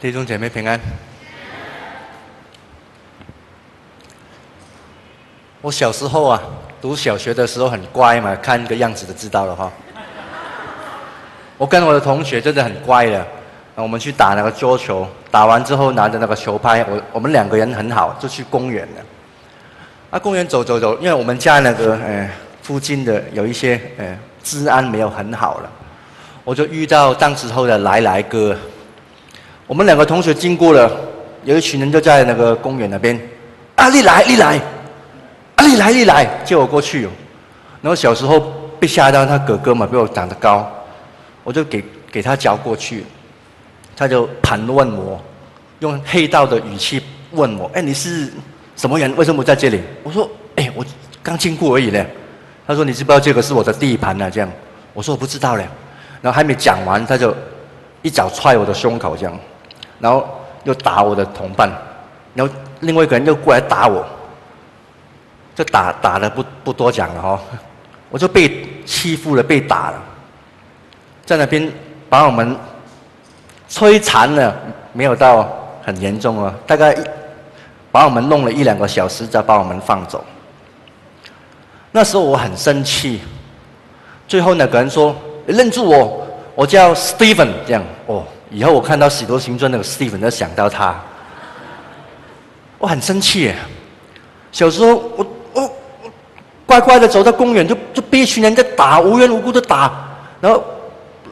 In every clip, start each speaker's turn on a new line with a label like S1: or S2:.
S1: 弟兄姐妹平安。我小时候啊，读小学的时候很乖嘛，看个样子就知道了哈。我跟我的同学真的很乖的，我们去打那个桌球，打完之后拿着那个球拍，我我们两个人很好，就去公园了。啊，公园走走走，因为我们家那个呃附近的有一些呃治安没有很好了，我就遇到当时候的来来哥。我们两个同学经过了，有一群人就在那个公园那边。啊，你来，你来，啊，你来，你来，叫我过去。然后小时候被吓到，他哥哥嘛比我长得高，我就给给他叫过去。他就盘问我，用黑道的语气问我：“哎，你是什么人？为什么在这里？”我说：“哎，我刚经过而已呢。”他说：“你知不知道这个是我的地盘啊？”这样，我说：“我不知道嘞。”然后还没讲完，他就一脚踹我的胸口，这样。然后又打我的同伴，然后另外一个人又过来打我，就打打的不不多讲了哈、哦，我就被欺负了，被打了，在那边把我们摧残了，没有到很严重哦，大概把我们弄了一两个小时，再把我们放走。那时候我很生气，最后那个人说：“认住我，我叫 Steven。”这样哦。以后我看到《使徒行传》那个 Stephen 就想到他，我很生气。小时候我我我乖乖的走到公园，就就被一群人在打，无缘无故的打，然后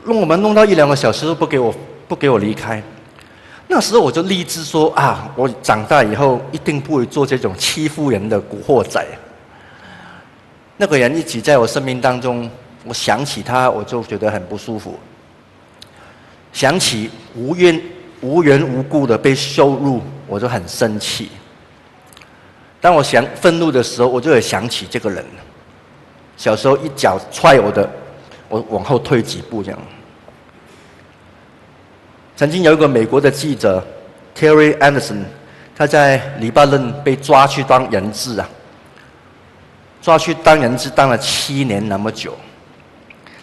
S1: 弄我们弄到一两个小时都不给我不给我离开。那时候我就立志说啊，我长大以后一定不会做这种欺负人的古惑仔。那个人一直在我生命当中，我想起他，我就觉得很不舒服。想起无缘无缘无故的被羞辱，我就很生气。当我想愤怒的时候，我就会想起这个人。小时候一脚踹我的，我往后退几步这样。曾经有一个美国的记者 Terry Anderson，他在黎巴嫩被抓去当人质啊，抓去当人质当了七年那么久，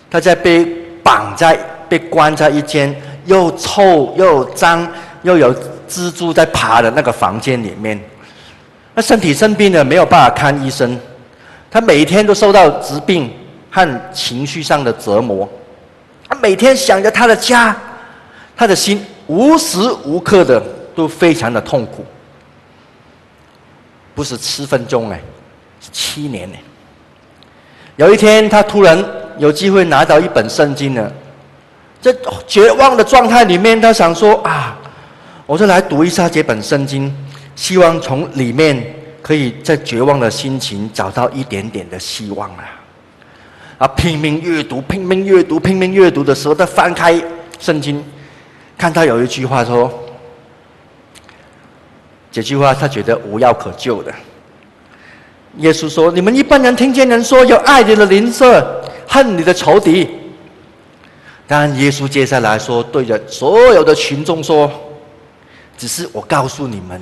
S1: 他在被绑在。被关在一间又臭又脏又有蜘蛛在爬的那个房间里面，他身体生病了，没有办法看医生，他每天都受到疾病和情绪上的折磨，他每天想着他的家，他的心无时无刻的都非常的痛苦，不是七分钟哎，是七年呢。有一天，他突然有机会拿到一本圣经了。在绝望的状态里面，他想说：“啊，我就来读一下这本圣经，希望从里面可以在绝望的心情找到一点点的希望啊！”啊，拼命阅读，拼命阅读，拼命阅读的时候，他翻开圣经，看到有一句话说：“这句话他觉得无药可救的。”耶稣说：“你们一般人听见人说要爱你的邻舍，恨你的仇敌。”但耶稣接下来说，对着所有的群众说：“只是我告诉你们，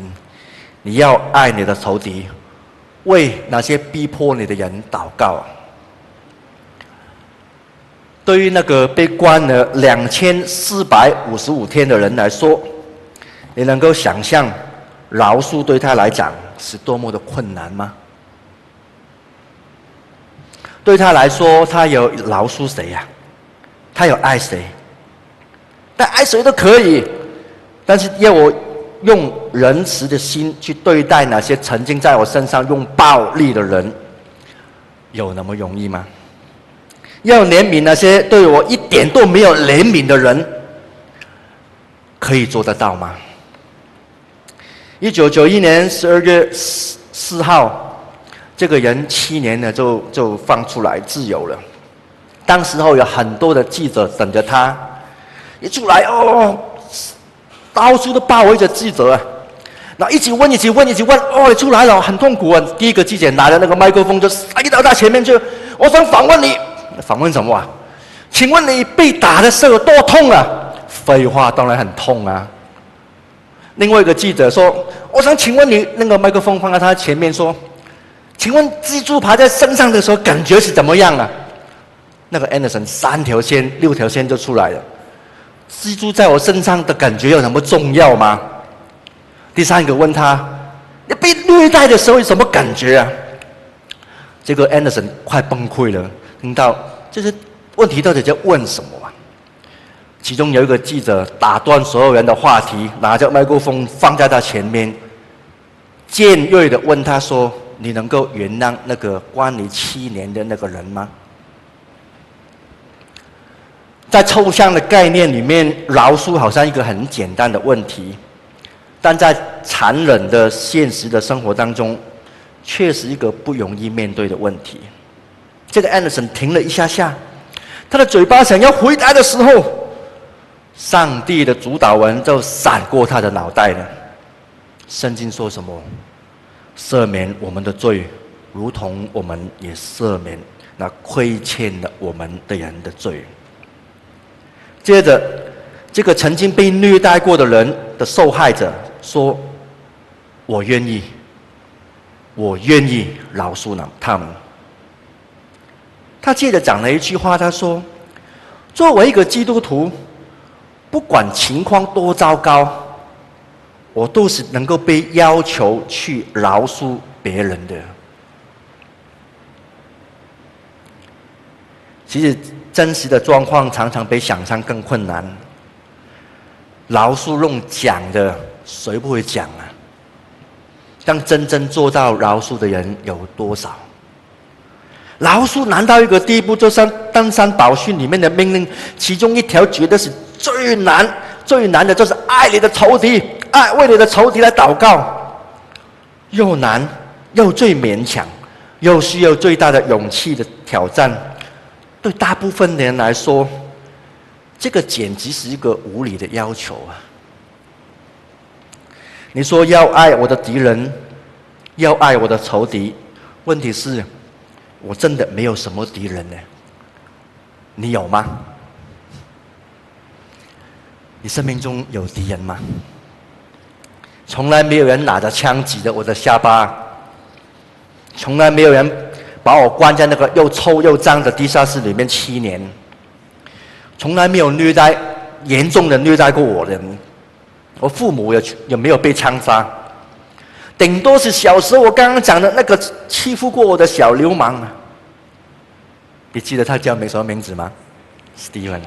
S1: 你要爱你的仇敌，为那些逼迫你的人祷告。”对于那个被关了两千四百五十五天的人来说，你能够想象饶恕对他来讲是多么的困难吗？对他来说，他有饶恕谁呀？他有爱谁？但爱谁都可以，但是要我用仁慈的心去对待那些曾经在我身上用暴力的人，有那么容易吗？要怜悯那些对我一点都没有怜悯的人，可以做得到吗？一九九一年十二月四四号，这个人七年呢就就放出来自由了。当时候有很多的记者等着他，一出来哦，到处都包围着记者啊，然后一直问，一直问，一直问，哦，出来了，很痛苦啊。第一个记者拿着那个麦克风就塞到他前面去，我想访问你，访问什么啊？请问你被打的时候有多痛啊？废话，当然很痛啊。另外一个记者说，我想请问你，那个麦克风放在他前面说，请问蜘蛛爬在身上的时候感觉是怎么样啊？那个 Anderson 三条线、六条线就出来了，基督在我身上的感觉有那么重要吗？第三个问他，你被虐待的时候有什么感觉啊？这个安德森快崩溃了，听到这些问题到底在问什么啊？其中有一个记者打断所有人的话题，拿着麦克风放在他前面，尖锐的问他说：“你能够原谅那个关你七年的那个人吗？”在抽象的概念里面，饶恕好像一个很简单的问题，但在残忍的现实的生活当中，却是一个不容易面对的问题。这个安德森停了一下下，他的嘴巴想要回答的时候，上帝的主导文就闪过他的脑袋了。圣经说什么？赦免我们的罪，如同我们也赦免那亏欠了我们的人的罪。接着，这个曾经被虐待过的人的受害者说：“我愿意，我愿意饶恕了他们。”他接着讲了一句话，他说：“作为一个基督徒，不管情况多糟糕，我都是能够被要求去饶恕别人的。”其实。真实的状况常常比想象更困难。饶恕用讲的，谁不会讲啊？但真正做到饶恕的人有多少？饶恕难到一个地步，就像登山宝训里面的命令，其中一条绝对是最难、最难的，就是爱你的仇敌，爱为你的仇敌来祷告，又难又最勉强，又需要最大的勇气的挑战。对大部分的人来说，这个简直是一个无理的要求啊！你说要爱我的敌人，要爱我的仇敌，问题是，我真的没有什么敌人呢？你有吗？你生命中有敌人吗？从来没有人拿着枪指着我的下巴，从来没有人。把我关在那个又臭又脏的地下室里面七年，从来没有虐待严重的虐待过我人，我父母也也没有被枪杀，顶多是小时候我刚刚讲的那个欺负过我的小流氓。你记得他叫什么名字吗？Steven，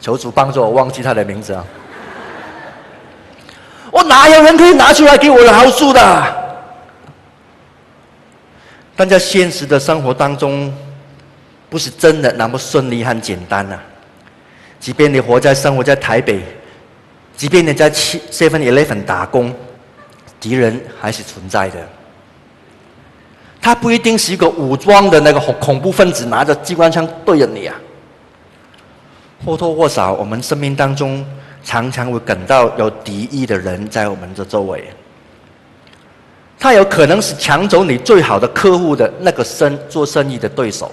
S1: 求主帮助我忘记他的名字啊！我哪有人可以拿出来给我饶恕的？但在现实的生活当中，不是真的那么顺利和简单啊！即便你活在生活在台北，即便你在七 Seven Eleven 打工，敌人还是存在的。他不一定是一个武装的那个恐怖分子，拿着机关枪对着你啊。或多或少，我们生命当中常常会感到有敌意的人在我们的周围。他有可能是抢走你最好的客户的那个生做生意的对手。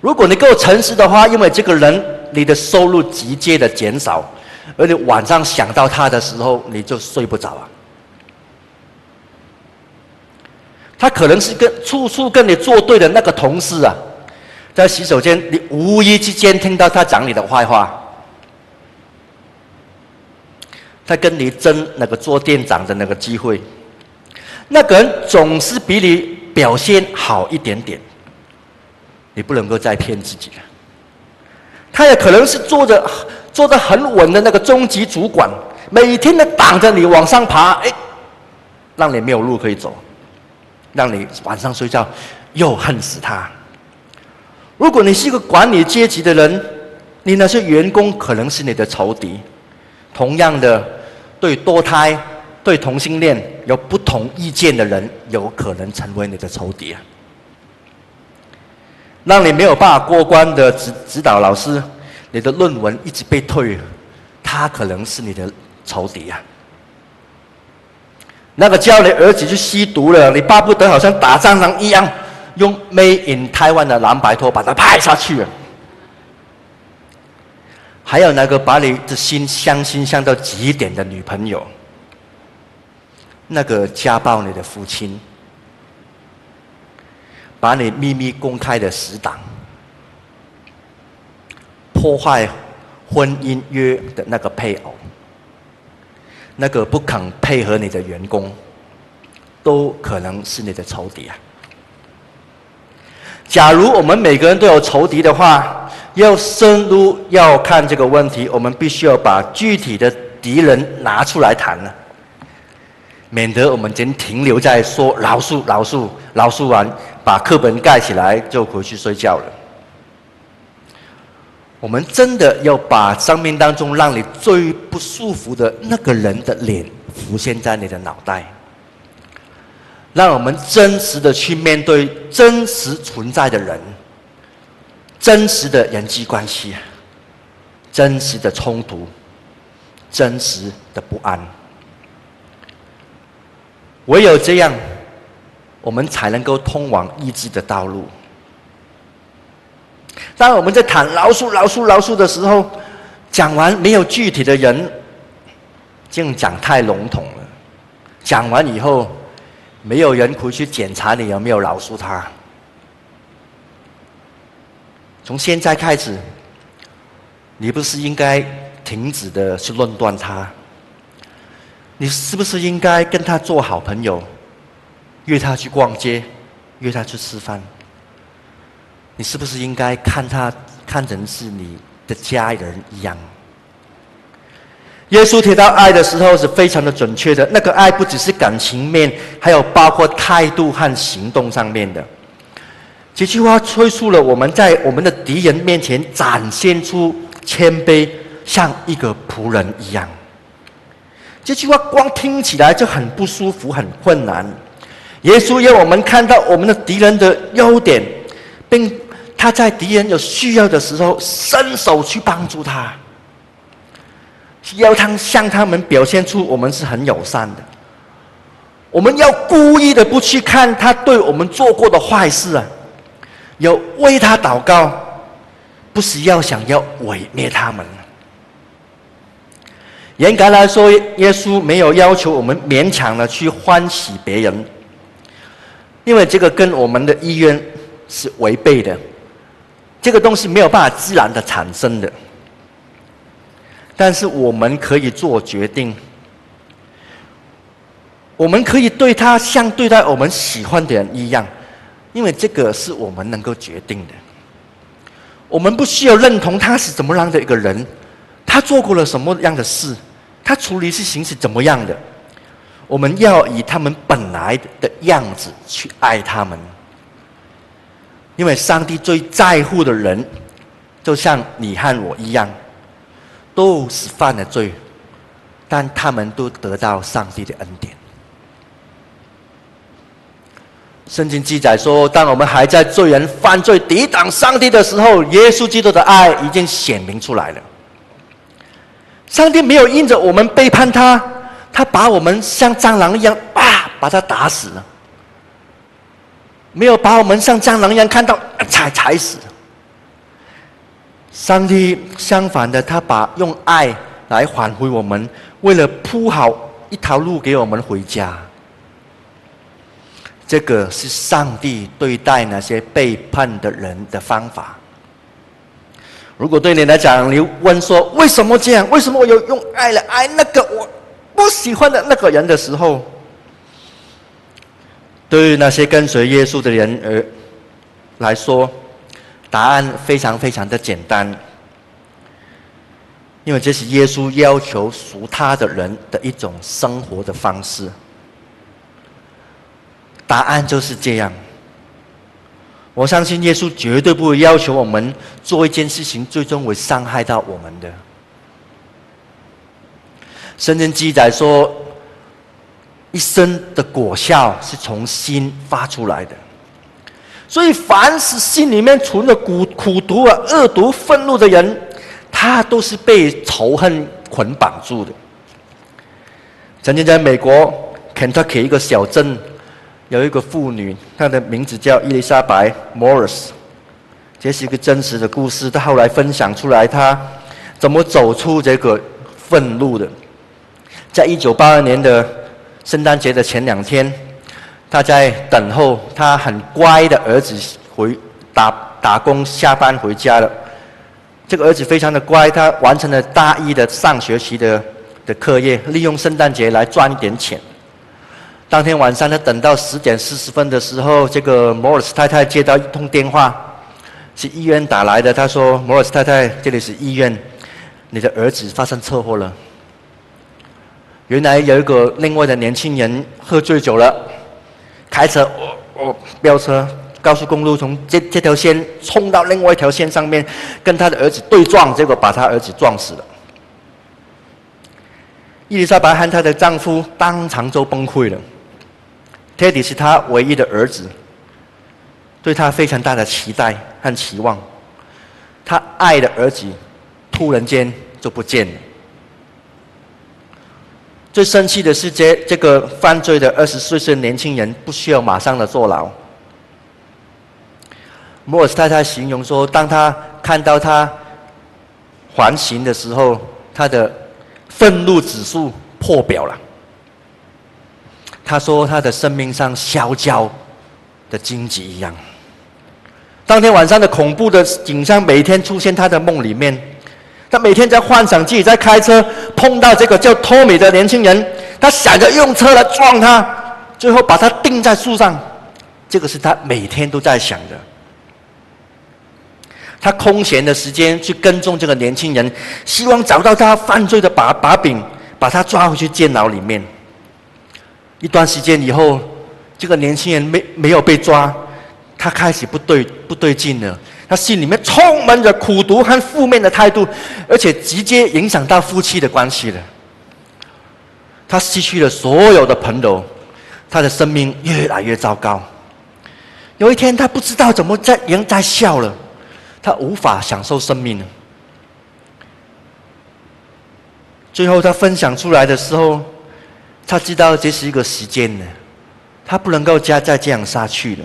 S1: 如果你够诚实的话，因为这个人你的收入直接的减少，而你晚上想到他的时候，你就睡不着啊。他可能是跟处处跟你作对的那个同事啊，在洗手间你无意之间听到他讲你的坏话，他跟你争那个做店长的那个机会。那个人总是比你表现好一点点，你不能够再骗自己了。他也可能是坐着坐着很稳的那个中级主管，每天都挡着你往上爬，哎，让你没有路可以走，让你晚上睡觉又恨死他。如果你是一个管理阶级的人，你那些员工可能是你的仇敌。同样的，对堕胎。对同性恋有不同意见的人，有可能成为你的仇敌啊！让你没有办法过关的指指导老师，你的论文一直被退，他可能是你的仇敌啊！那个叫你儿子去吸毒了，你巴不得好像打仗上一样，用 Made in Taiwan 的蓝白拖把他拍下去。还有那个把你的心相亲相到极点的女朋友。那个家暴你的父亲，把你秘密公开的死党，破坏婚姻约的那个配偶，那个不肯配合你的员工，都可能是你的仇敌啊。假如我们每个人都有仇敌的话，要深入要看这个问题，我们必须要把具体的敌人拿出来谈了，免得我们仅停留在说饶恕、饶恕、饶恕完，把课本盖起来就回去睡觉了。我们真的要把生命当中让你最不舒服的那个人的脸浮现在你的脑袋，让我们真实的去面对真实存在的人，真实的人际关系，真实的冲突，真实的不安。唯有这样，我们才能够通往医治的道路。当我们在谈饶恕、饶恕、饶恕的时候，讲完没有具体的人，这样讲太笼统了。讲完以后，没有人回去检查你有没有饶恕他。从现在开始，你不是应该停止的去论断他？你是不是应该跟他做好朋友，约他去逛街，约他去吃饭？你是不是应该看他看成是你的家人一样？耶稣提到爱的时候是非常的准确的，那个爱不只是感情面，还有包括态度和行动上面的。这句话催促了我们在我们的敌人面前展现出谦卑，像一个仆人一样。这句话光听起来就很不舒服，很困难。耶稣要我们看到我们的敌人的优点，并他在敌人有需要的时候伸手去帮助他，要他向他们表现出我们是很友善的。我们要故意的不去看他对我们做过的坏事啊，要为他祷告，不是要想要毁灭他们。严格来说，耶稣没有要求我们勉强的去欢喜别人，因为这个跟我们的意愿是违背的。这个东西没有办法自然的产生的，但是我们可以做决定，我们可以对他像对待我们喜欢的人一样，因为这个是我们能够决定的。我们不需要认同他是怎么样的一个人，他做过了什么样的事，他处理事情是怎么样的，我们要以他们本来的样子去爱他们。因为上帝最在乎的人，就像你和我一样，都是犯了罪，但他们都得到上帝的恩典。圣经记载说，当我们还在罪人犯罪抵挡上帝的时候，耶稣基督的爱已经显明出来了。上帝没有因着我们背叛他，他把我们像蟑螂一样，啊，把他打死了。没有把我们像蟑螂一样看到踩踩死。上帝相反的，他把用爱来挽回我们，为了铺好一条路给我们回家。这个是上帝对待那些背叛的人的方法。如果对你来讲，你问说为什么这样？为什么我有用爱来爱那个我不喜欢的那个人的时候？对于那些跟随耶稣的人而来说，答案非常非常的简单，因为这是耶稣要求属他的人的一种生活的方式。答案就是这样。我相信耶稣绝对不会要求我们做一件事情，最终会伤害到我们的。圣经记载说。一生的果效是从心发出来的，所以凡是心里面存着苦苦毒啊、恶毒、愤怒的人，他都是被仇恨捆绑住的。曾经在美国肯特克一个小镇，有一个妇女，她的名字叫伊丽莎白 Morris，这是一个真实的故事。她后来分享出来，她怎么走出这个愤怒的。在一九八二年的。圣诞节的前两天，他在等候他很乖的儿子回打打工下班回家了。这个儿子非常的乖，他完成了大一的上学期的的课业，利用圣诞节来赚一点钱。当天晚上，他等到十点四十分的时候，这个摩尔斯太太接到一通电话，是医院打来的。他说：“摩尔斯太太，这里是医院，你的儿子发生车祸了。”原来有一个另外的年轻人喝醉酒了，开车哦哦飙车，高速公路从这这条线冲到另外一条线上面，跟他的儿子对撞，结果把他儿子撞死了。伊丽莎白和她的丈夫当场就崩溃了。Teddy 是他唯一的儿子，对他非常大的期待和期望。他爱的儿子突然间就不见了。最生气的是这，这个犯罪的二十岁的年轻人不需要马上的坐牢。摩尔斯太太形容说，当他看到他还刑的时候，他的愤怒指数破表了。他说：“他的生命像烧焦的荆棘一样。当天晚上的恐怖的景象每天出现他的梦里面。他每天在幻想自己在开车碰到这个叫托米的年轻人，他想着用车来撞他，最后把他钉在树上。这个是他每天都在想的。他空闲的时间去跟踪这个年轻人，希望找到他犯罪的把把柄，把他抓回去监牢里面。”一段时间以后，这个年轻人没没有被抓，他开始不对不对劲了。他心里面充满着苦毒和负面的态度，而且直接影响到夫妻的关系了。他失去了所有的朋友，他的生命越来越糟糕。有一天，他不知道怎么在人在笑了，他无法享受生命了。最后，他分享出来的时候。他知道这是一个时间呢，他不能够再再这样下去了。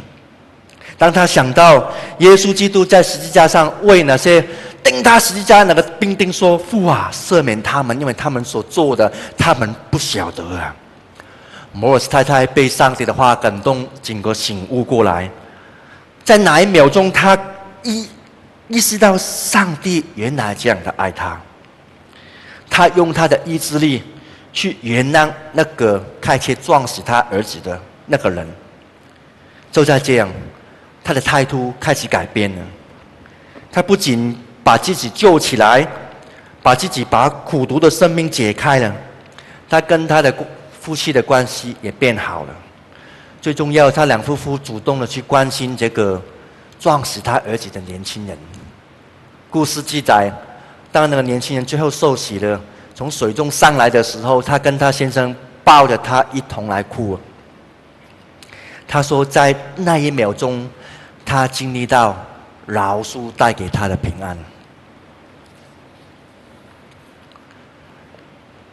S1: 当他想到耶稣基督在十字架上为那些钉他十字架那个兵丁说：“父啊，赦免他们，因为他们所做的，他们不晓得啊。”摩尔斯太太被上帝的话感动，整个醒悟过来，在哪一秒钟，他意意识到上帝原来这样的爱他，他用他的意志力。去原谅那个开车撞死他儿子的那个人，就在这样，他的态度开始改变了。他不仅把自己救起来，把自己把苦毒的生命解开了，他跟他的夫妻的关系也变好了。最重要，他两夫妇主动的去关心这个撞死他儿子的年轻人。故事记载，当那个年轻人最后受洗了。从水中上来的时候，他跟他先生抱着他一同来哭。他说，在那一秒钟，他经历到饶恕带给他的平安。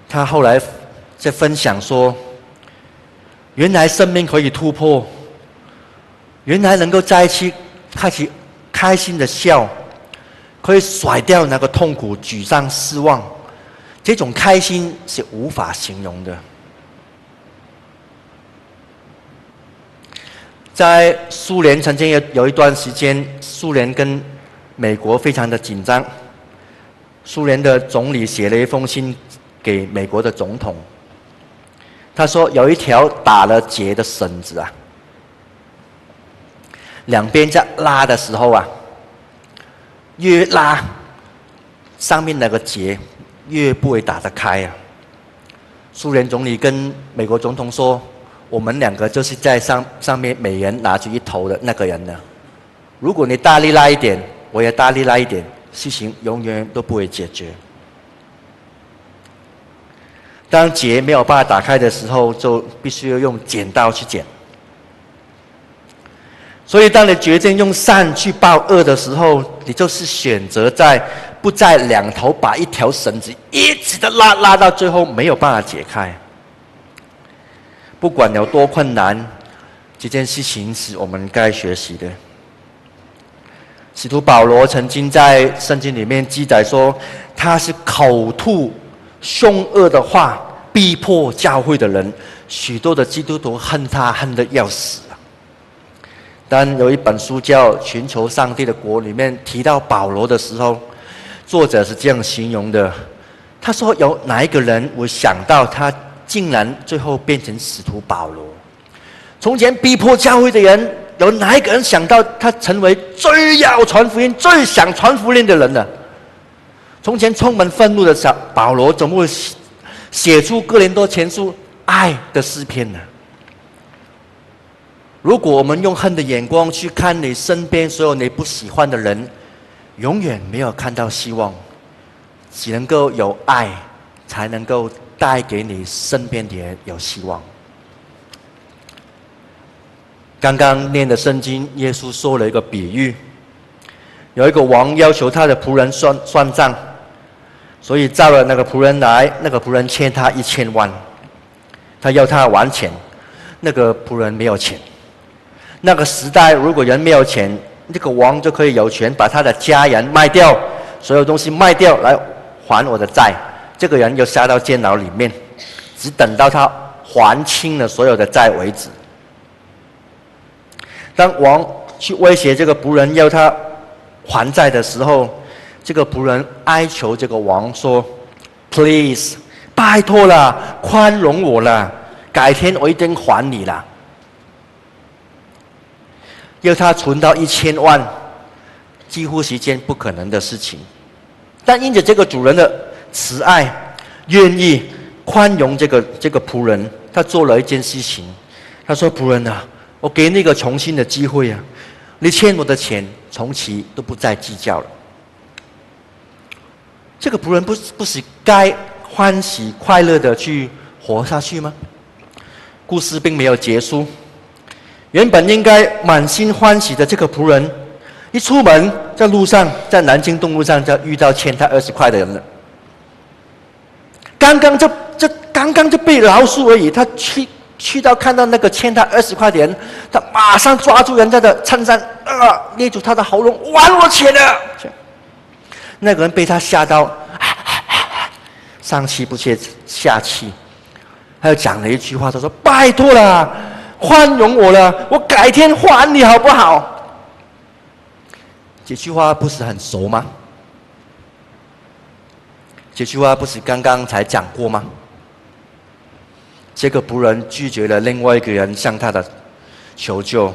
S1: 他后来在分享说，原来生命可以突破，原来能够在一起开始开心的笑，可以甩掉那个痛苦、沮丧、失望。这种开心是无法形容的。在苏联曾经有有一段时间，苏联跟美国非常的紧张。苏联的总理写了一封信给美国的总统，他说有一条打了结的绳子啊，两边在拉的时候啊，越拉上面那个结。越不会打得开啊！苏联总理跟美国总统说：“我们两个就是在上上面，每人拿出一头的那个人呢。如果你大力拉一点，我也大力拉一点，事情永远都不会解决。当结没有办法打开的时候，就必须要用剪刀去剪。所以，当你决定用善去报恶的时候，你就是选择在。”不在两头把一条绳子一直的拉，拉到最后没有办法解开。不管有多困难，这件事情是我们该学习的。使徒保罗曾经在圣经里面记载说，他是口吐凶恶的话，逼迫教会的人，许多的基督徒恨他恨得要死。但有一本书叫《寻求上帝的国》里面提到保罗的时候，作者是这样形容的：他说，有哪一个人我想到他竟然最后变成使徒保罗？从前逼迫教会的人，有哪一个人想到他成为最要传福音、最想传福音的人呢？从前充满愤怒的小保罗，怎么会写出哥林多前书爱的诗篇呢？如果我们用恨的眼光去看你身边所有你不喜欢的人，永远没有看到希望。只能够有爱，才能够带给你身边的人有希望。刚刚念的圣经，耶稣说了一个比喻：有一个王要求他的仆人算算账，所以召了那个仆人来，那个仆人欠他一千万，他要他还钱，那个仆人没有钱。那个时代，如果人没有钱，这个王就可以有权把他的家人卖掉，所有东西卖掉来还我的债。这个人就下到监牢里面，只等到他还清了所有的债为止。当王去威胁这个仆人要他还债的时候，这个仆人哀求这个王说：“Please，拜托了，宽容我了，改天我一定还你了。”要他存到一千万，几乎是一件不可能的事情。但因着这个主人的慈爱，愿意宽容这个这个仆人，他做了一件事情。他说：“仆人啊，我给你一个重新的机会啊，你欠我的钱，从此都不再计较了。”这个仆人不不是该欢喜快乐的去活下去吗？故事并没有结束。原本应该满心欢喜的这个仆人，一出门在路上，在南京东路上就遇到欠他二十块的人了。刚刚就就刚刚就被饶恕而已，他去去到看到那个欠他二十块的人，他马上抓住人家的衬衫，啊，捏住他的喉咙，还我钱了。那个人被他吓到，上气不接下气，他又讲了一句话，他说：“拜托了。”宽容我了，我改天还你好不好？这句话不是很熟吗？这句话不是刚刚才讲过吗？这个仆人拒绝了另外一个人向他的求救，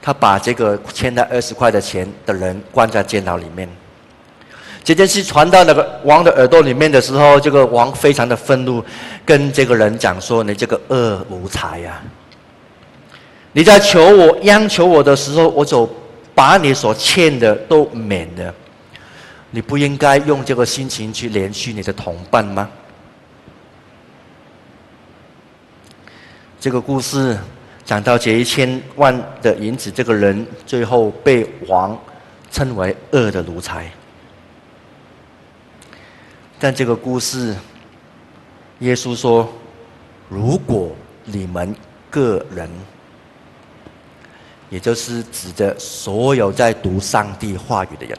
S1: 他把这个欠他二十块的钱的人关在监牢里面。这件事传到那个王的耳朵里面的时候，这个王非常的愤怒，跟这个人讲说：“你这个恶奴才呀！”你在求我、央求我的时候，我就把你所欠的都免了。你不应该用这个心情去怜恤你的同伴吗？这个故事讲到这一千万的银子，这个人最后被王称为恶的奴才。但这个故事，耶稣说：“如果你们个人。”也就是指着所有在读上帝话语的人，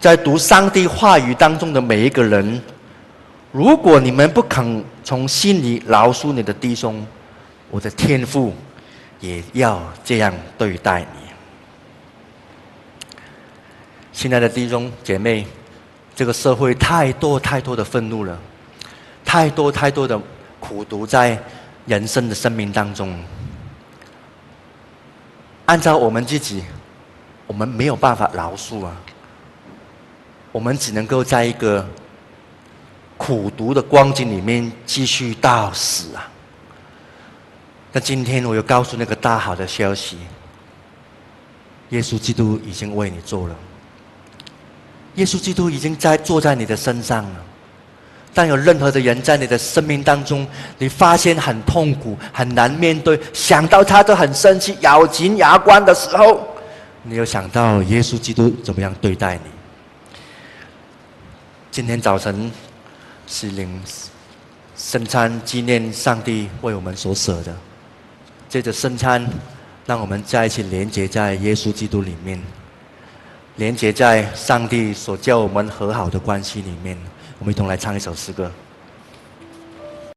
S1: 在读上帝话语当中的每一个人，如果你们不肯从心里饶恕你的弟兄，我的天父也要这样对待你。亲爱的弟兄姐妹，这个社会太多太多的愤怒了，太多太多的苦毒在人生的生命当中。按照我们自己，我们没有办法饶恕啊。我们只能够在一个苦毒的光景里面继续到死啊。那今天我又告诉那个大好的消息：耶稣基督已经为你做了，耶稣基督已经在坐在你的身上了。当有任何的人在你的生命当中，你发现很痛苦、很难面对，想到他都很生气、咬紧牙关的时候，你有想到耶稣基督怎么样对待你？今天早晨是领圣餐，纪念上帝为我们所舍的。借着圣餐，让我们再一起连接在耶稣基督里面，连接在上帝所叫我们和好的关系里面。我们一同来唱一首诗歌。